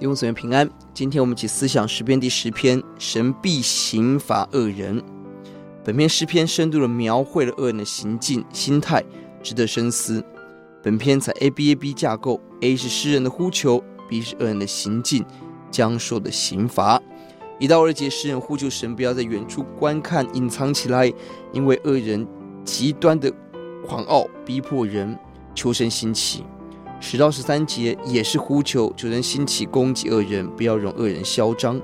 弟兄姊妹平安。今天我们一起思想诗篇第十篇，神必刑罚恶人。本篇诗篇深度地描绘了恶人的行径、心态，值得深思。本篇采 A B A B 架构，A 是诗人的呼求，B 是恶人的行径将受的刑罚。一到二节，诗人呼求神不要在远处观看，隐藏起来，因为恶人极端的狂傲逼迫人，求神兴起。十到十三节也是呼求，求人兴起攻击恶人，不要容恶人嚣张。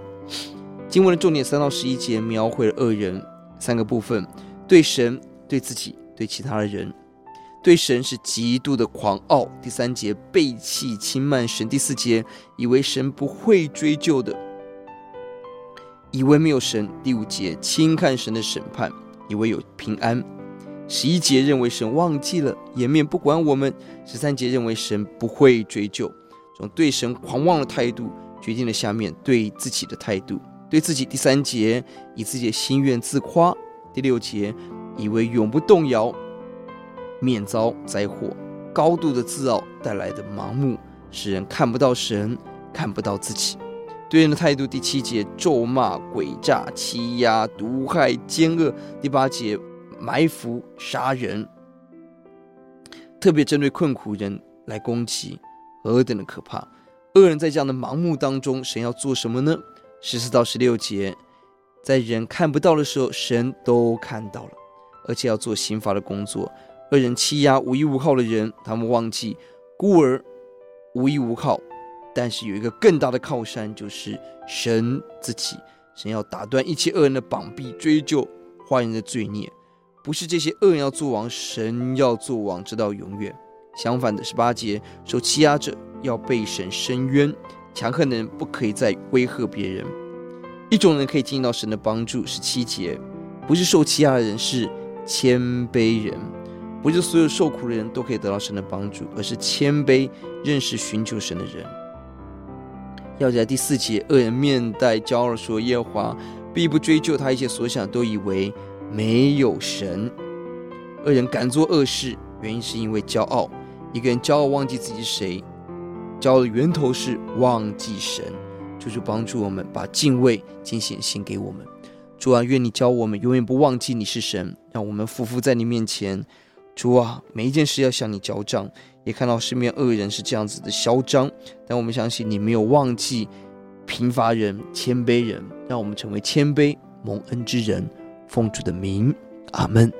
经文的重点三到十一节描绘了恶人三个部分：对神、对自己、对其他的人。对神是极度的狂傲。第三节背弃轻慢神。第四节以为神不会追究的，以为没有神。第五节轻看神的审判，以为有平安。十一节认为神忘记了，颜面不管我们；十三节认为神不会追究。这种对神狂妄的态度，决定了下面对自己的态度。对自己，第三节以自己的心愿自夸；第六节以为永不动摇，免遭灾祸。高度的自傲带来的盲目，使人看不到神，看不到自己。对人的态度，第七节咒骂、诡诈、欺压、毒害、奸恶；第八节。埋伏、杀人，特别针对困苦人来攻击，何等的可怕！恶人在这样的盲目当中，神要做什么呢？十四到十六节，在人看不到的时候，神都看到了，而且要做刑罚的工作。恶人欺压无依无靠的人，他们忘记孤儿无依无靠，但是有一个更大的靠山，就是神自己。神要打断一切恶人的膀臂，追究坏人的罪孽。不是这些恶人要做王，神要做王，直到永远。相反的，十八节，受欺压者要被神伸冤，强横的人不可以再威吓别人。一种人可以进到神的帮助。十七节，不是受欺压的人，是谦卑人。不是所有受苦的人都可以得到神的帮助，而是谦卑、认识、寻求神的人。要在第四节，恶人面带骄傲说：“耶和华必不追究他一切所想，都以为。”没有神，恶人敢做恶事，原因是因为骄傲。一个人骄傲，忘记自己是谁，骄傲的源头是忘记神。主就帮助我们，把敬畏、敬虔心给我们。主啊，愿你教我们永远不忘记你是神，让我们匍匐在你面前。主啊，每一件事要向你交账。也看到身边恶人是这样子的嚣张，但我们相信你没有忘记贫乏人、谦卑人，让我们成为谦卑蒙恩之人。奉主的名，阿门。